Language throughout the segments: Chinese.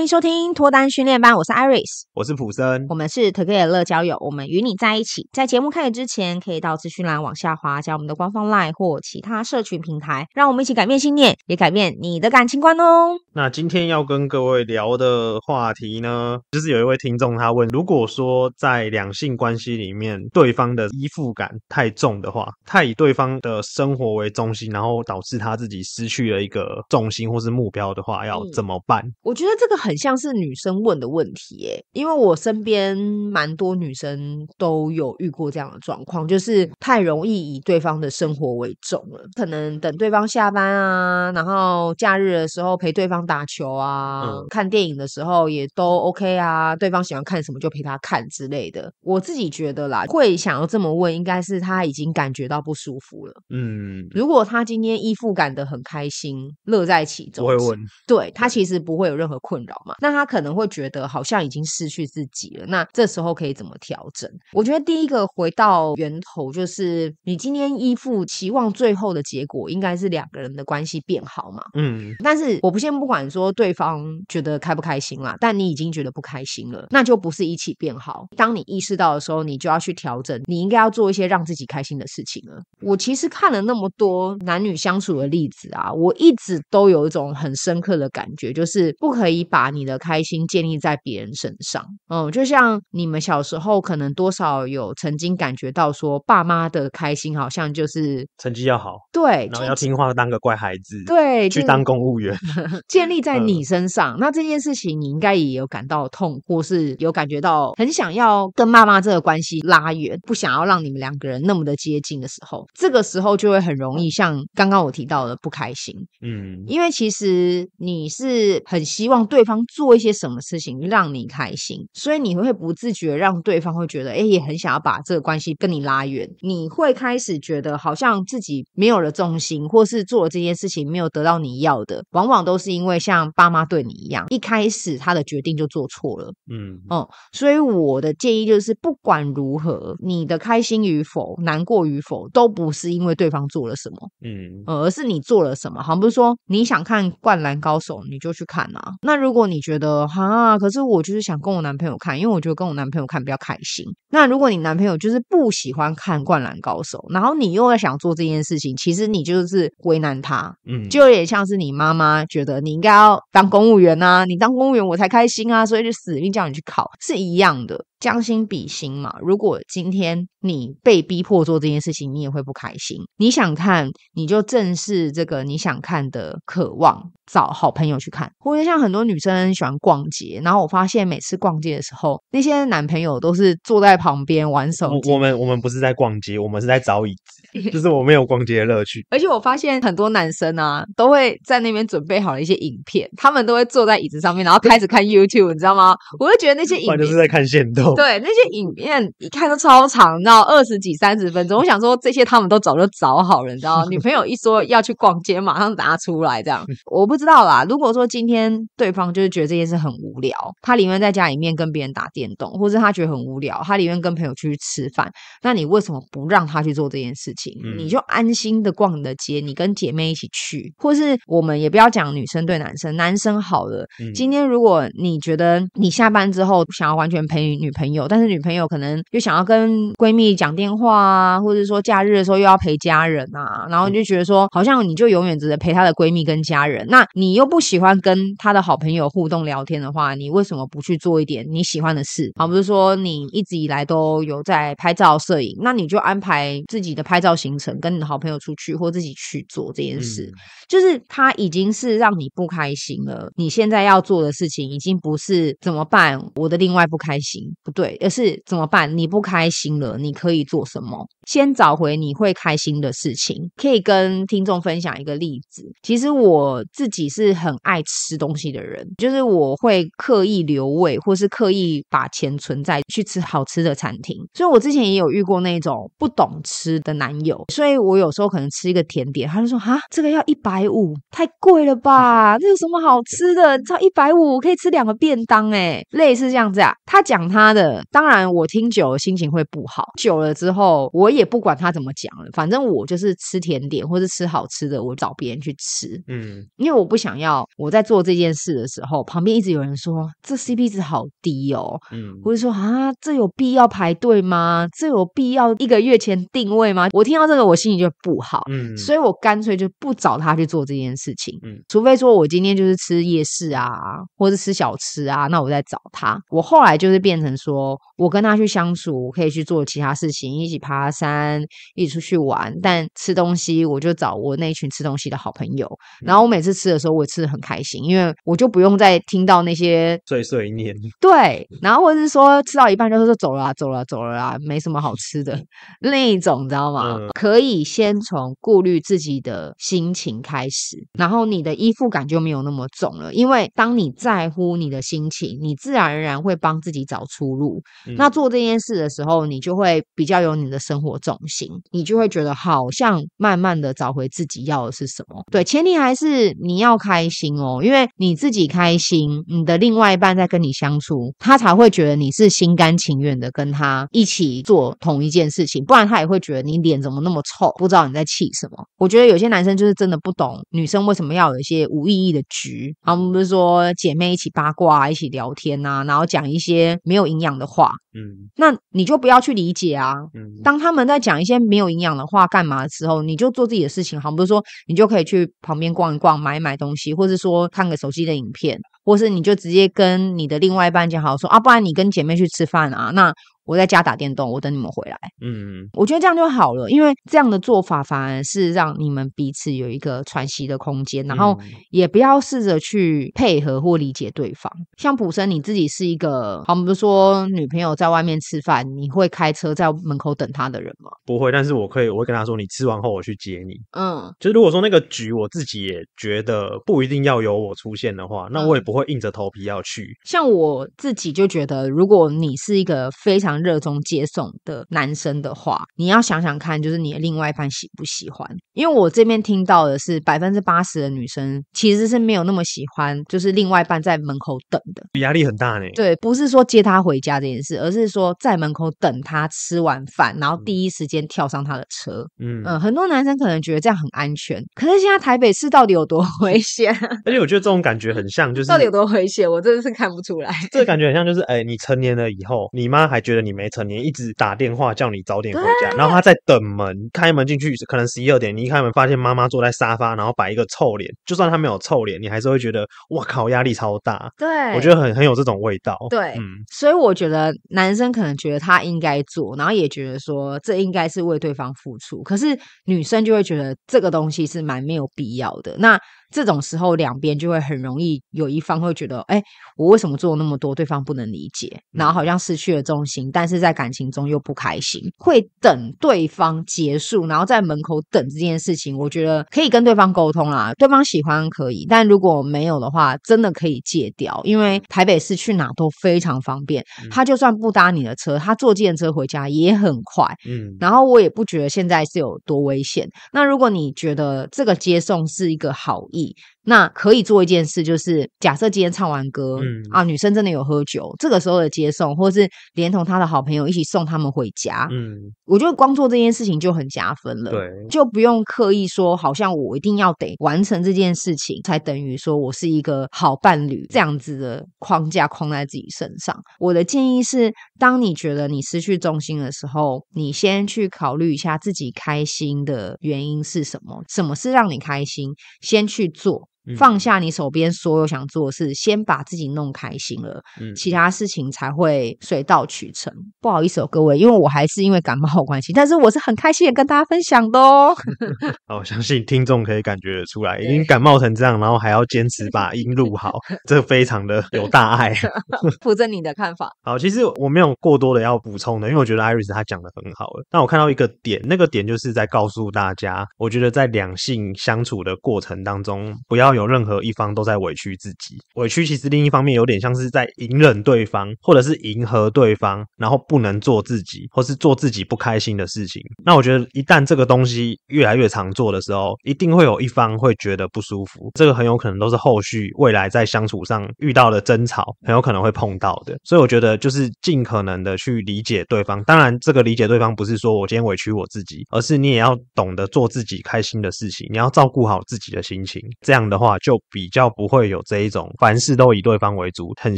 欢迎收听脱单训练班，我是 Iris，我是普森，我们是 Together 乐交友，我们与你在一起。在节目开始之前，可以到资讯栏往下滑，加我们的官方 LINE 或其他社群平台，让我们一起改变信念，也改变你的感情观哦。那今天要跟各位聊的话题呢，就是有一位听众他问，如果说在两性关系里面，对方的依附感太重的话，太以对方的生活为中心，然后导致他自己失去了一个重心或是目标的话，要怎么办？嗯，我觉得这个。很像是女生问的问题耶，因为我身边蛮多女生都有遇过这样的状况，就是太容易以对方的生活为重了，可能等对方下班啊，然后假日的时候陪对方打球啊，嗯、看电影的时候也都 OK 啊，对方喜欢看什么就陪他看之类的。我自己觉得啦，会想要这么问，应该是他已经感觉到不舒服了。嗯，如果他今天依附感的很开心，乐在其中，我会问，对，他其实不会有任何困扰。那他可能会觉得好像已经失去自己了，那这时候可以怎么调整？我觉得第一个回到源头，就是你今天依附，期望最后的结果应该是两个人的关系变好嘛。嗯，但是我不先不管说对方觉得开不开心啦，但你已经觉得不开心了，那就不是一起变好。当你意识到的时候，你就要去调整，你应该要做一些让自己开心的事情了。我其实看了那么多男女相处的例子啊，我一直都有一种很深刻的感觉，就是不可以把。你的开心建立在别人身上，嗯，就像你们小时候可能多少有曾经感觉到说，爸妈的开心好像就是成绩要好，对，然后要听话，当个乖孩子，对，去当公务员，建立在你身上。嗯、那这件事情你应该也有感到痛，或是有感觉到很想要跟妈妈这个关系拉远，不想要让你们两个人那么的接近的时候，这个时候就会很容易像刚刚我提到的不开心，嗯，因为其实你是很希望对方。做一些什么事情让你开心，所以你会不自觉让对方会觉得，哎，也很想要把这个关系跟你拉远。你会开始觉得好像自己没有了重心，或是做了这件事情没有得到你要的，往往都是因为像爸妈对你一样，一开始他的决定就做错了。嗯嗯，所以我的建议就是，不管如何，你的开心与否、难过与否，都不是因为对方做了什么，嗯，而是你做了什么。好像不是说你想看《灌篮高手》，你就去看啊。那如果你觉得哈，可是我就是想跟我男朋友看，因为我觉得跟我男朋友看比较开心。那如果你男朋友就是不喜欢看《灌篮高手》，然后你又要想做这件事情，其实你就是为难他，嗯，就有点像是你妈妈觉得你应该要当公务员啊，你当公务员我才开心啊，所以就死命叫你去考，是一样的。将心比心嘛，如果今天你被逼迫做这件事情，你也会不开心。你想看，你就正视这个你想看的渴望，找好朋友去看。或者像很多女生很喜欢逛街，然后我发现每次逛街的时候，那些男朋友都是坐在旁边玩手机。我们我们不是在逛街，我们是在找椅子，就是我没有逛街的乐趣。而且我发现很多男生啊，都会在那边准备好了一些影片，他们都会坐在椅子上面，然后开始看 YouTube，你知道吗？我就觉得那些影片就是在看线动。对，那些影片一看都超长，你知道，二十几、三十分钟。我想说，这些他们都早就找好了，你知道，女朋友一说要去逛街，马上拿出来这样。我不知道啦。如果说今天对方就是觉得这件事很无聊，他宁愿在家里面跟别人打电动，或者他觉得很无聊，他宁愿跟朋友去吃饭，那你为什么不让他去做这件事情？嗯、你就安心的逛你的街，你跟姐妹一起去，或是我们也不要讲女生对男生，男生好了。嗯、今天如果你觉得你下班之后想要完全陪女朋友，但是女朋友可能又想要跟闺蜜讲电话啊，或者说假日的时候又要陪家人啊，然后你就觉得说，好像你就永远只能陪她的闺蜜跟家人，那你又不喜欢跟她的好朋友互动聊天的话，你为什么不去做一点你喜欢的事？好，不是说你一直以来都有在拍照摄影，那你就安排自己的拍照行程，跟你的好朋友出去或自己去做这件事。嗯、就是他已经是让你不开心了，你现在要做的事情已经不是怎么办，我的另外不开心，不对。而是怎么办？你不开心了，你可以做什么？先找回你会开心的事情。可以跟听众分享一个例子。其实我自己是很爱吃东西的人，就是我会刻意留位，或是刻意把钱存在去吃好吃的餐厅。所以我之前也有遇过那种不懂吃的男友，所以我有时候可能吃一个甜点，他就说：“哈，这个要一百五，太贵了吧？这有什么好吃的？你知道一百五可以吃两个便当哎，类似这样子啊。”他讲他的。当然，我听久了心情会不好。久了之后，我也不管他怎么讲了，反正我就是吃甜点或是吃好吃的，我找别人去吃。嗯，因为我不想要我在做这件事的时时候，旁边一直有人说这 CP 值好低哦，嗯，或者说啊，这有必要排队吗？这有必要一个月前定位吗？我听到这个，我心里就不好，嗯，所以我干脆就不找他去做这件事情，嗯，除非说我今天就是吃夜市啊，或者吃小吃啊，那我再找他。我后来就是变成说我跟他去相处，我可以去做其他事情，一起爬山，一起出去玩，但吃东西我就找我那一群吃东西的好朋友，然后我每次吃的时候，我也吃的很开心，因为我就不用再听到那些碎碎念，对，然后或者是说吃到一半就说走了啊，走了啊，走了啊，没什么好吃的 那一种，你知道吗？嗯、可以先从顾虑自己的心情开始，然后你的依附感就没有那么重了，因为当你在乎你的心情，你自然而然会帮自己找出路。嗯、那做这件事的时候，你就会比较有你的生活重心，你就会觉得好像慢慢的找回自己要的是什么。对，前提还是你要开心哦，因为你自己开心，你的另外一半在跟你相处，他才会觉得你是心甘情愿的跟他一起做同一件事情，不然他也会觉得你脸怎么那么臭，不知道你在气什么。我觉得有些男生就是真的不懂女生为什么要有一些无意义的局，他们不是说姐妹一起八卦、一起聊天啊，然后讲一些没有营养的话，嗯，那你就不要去理解啊。嗯，当他们在讲一些没有营养的话干嘛的时候，你就做自己的事情，好，比如说你就可以去旁边逛一逛、买一买东西，或是说看个手机的影片，或是你就直接跟你的另外一半讲好说啊，不然你跟姐妹去吃饭啊，那。我在家打电动，我等你们回来。嗯，我觉得这样就好了，因为这样的做法反而是让你们彼此有一个喘息的空间，然后也不要试着去配合或理解对方。像普生，你自己是一个，好，比如说女朋友在外面吃饭，你会开车在门口等她的人吗？不会，但是我可以，我会跟她说，你吃完后我去接你。嗯，就是如果说那个局我自己也觉得不一定要有我出现的话，那我也不会硬着头皮要去。嗯，像我自己就觉得，如果你是一个非常热衷接送的男生的话，你要想想看，就是你的另外一半喜不喜欢？因为我这边听到的是百分之八十的女生其实是没有那么喜欢，就是另外一半在门口等的，压力很大呢。对，不是说接他回家这件事，而是说在门口等他吃完饭，然后第一时间跳上他的车。嗯嗯，很多男生可能觉得这样很安全，可是现在台北市到底有多危险？而且我觉得这种感觉很像，就是到底有多危险，我真的是看不出来。这个感觉很像，就是哎，你成年了以后，你妈还觉得你没成。年一直打电话叫你早点回家，然后他在等门，开门进去可能十一二点，你一开门发现妈妈坐在沙发，然后摆一个臭脸，就算他没有臭脸，你还是会觉得哇靠，压力超大。对，我觉得很很有这种味道。对，嗯，所以我觉得男生可能觉得他应该做，然后也觉得说这应该是为对方付出，可是女生就会觉得这个东西是蛮没有必要的。那这种时候，两边就会很容易有一方会觉得，哎，我为什么做那么多，对方不能理解，然后好像失去了重心，但是在感情中又不开心，会等对方结束，然后在门口等这件事情，我觉得可以跟对方沟通啦，对方喜欢可以，但如果没有的话，真的可以戒掉，因为台北市去哪都非常方便，他就算不搭你的车，他坐计程车回家也很快，嗯，然后我也不觉得现在是有多危险。那如果你觉得这个接送是一个好意，二。那可以做一件事，就是假设今天唱完歌，嗯啊，女生真的有喝酒，这个时候的接送，或是连同她的好朋友一起送他们回家，嗯，我觉得光做这件事情就很加分了，对，就不用刻意说，好像我一定要得完成这件事情，才等于说我是一个好伴侣这样子的框架框在自己身上。我的建议是，当你觉得你失去重心的时候，你先去考虑一下自己开心的原因是什么，什么是让你开心，先去做。放下你手边所有想做的事，先把自己弄开心了，嗯，其他事情才会水到渠成。不好意思哦，各位，因为我还是因为感冒关系，但是我是很开心的跟大家分享的哦。我相信听众可以感觉得出来，已经感冒成这样，然后还要坚持把音录好，这非常的有大爱。扶着你的看法。好，其实我没有过多的要补充的，因为我觉得 Iris 她讲的很好了。但我看到一个点，那个点就是在告诉大家，我觉得在两性相处的过程当中，不要有。任何一方都在委屈自己，委屈其实另一方面有点像是在隐忍对方，或者是迎合对方，然后不能做自己，或是做自己不开心的事情。那我觉得一旦这个东西越来越常做的时候，一定会有一方会觉得不舒服。这个很有可能都是后续未来在相处上遇到的争吵，很有可能会碰到的。所以我觉得就是尽可能的去理解对方。当然，这个理解对方不是说我今天委屈我自己，而是你也要懂得做自己开心的事情，你要照顾好自己的心情。这样的话，就比较不会有这一种凡事都以对方为主，很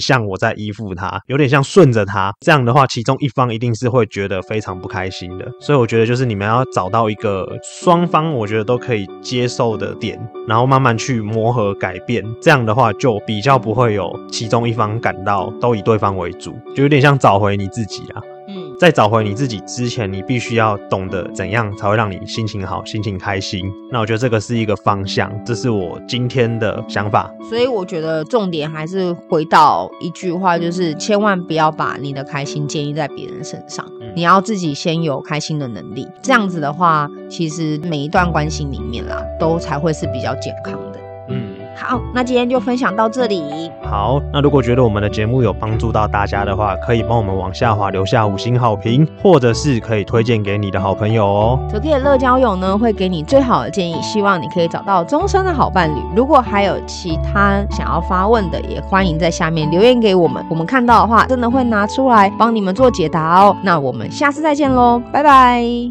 像我在依附他，有点像顺着他。这样的话，其中一方一定是会觉得非常不开心的。所以我觉得，就是你们要找到一个双方我觉得都可以接受的点，然后慢慢去磨合改变。这样的话，就比较不会有其中一方感到都以对方为主，就有点像找回你自己啊。在找回你自己之前，你必须要懂得怎样才会让你心情好、心情开心。那我觉得这个是一个方向，这是我今天的想法。所以我觉得重点还是回到一句话，就是千万不要把你的开心建立在别人身上，嗯，你要自己先有开心的能力。这样子的话，其实每一段关系里面啦，都才会是比较健康的。嗯。好，那今天就分享到这里。好，那如果觉得我们的节目有帮助到大家的话，可以帮我们往下滑留下五星好评，或者是可以推荐给你的好朋友哦。土 K 的乐交友呢，会给你最好的建议，希望你可以找到终身的好伴侣。如果还有其他想要发问的，也欢迎在下面留言给我们，我们看到的话，真的会拿出来帮你们做解答哦。那我们下次再见喽，拜拜。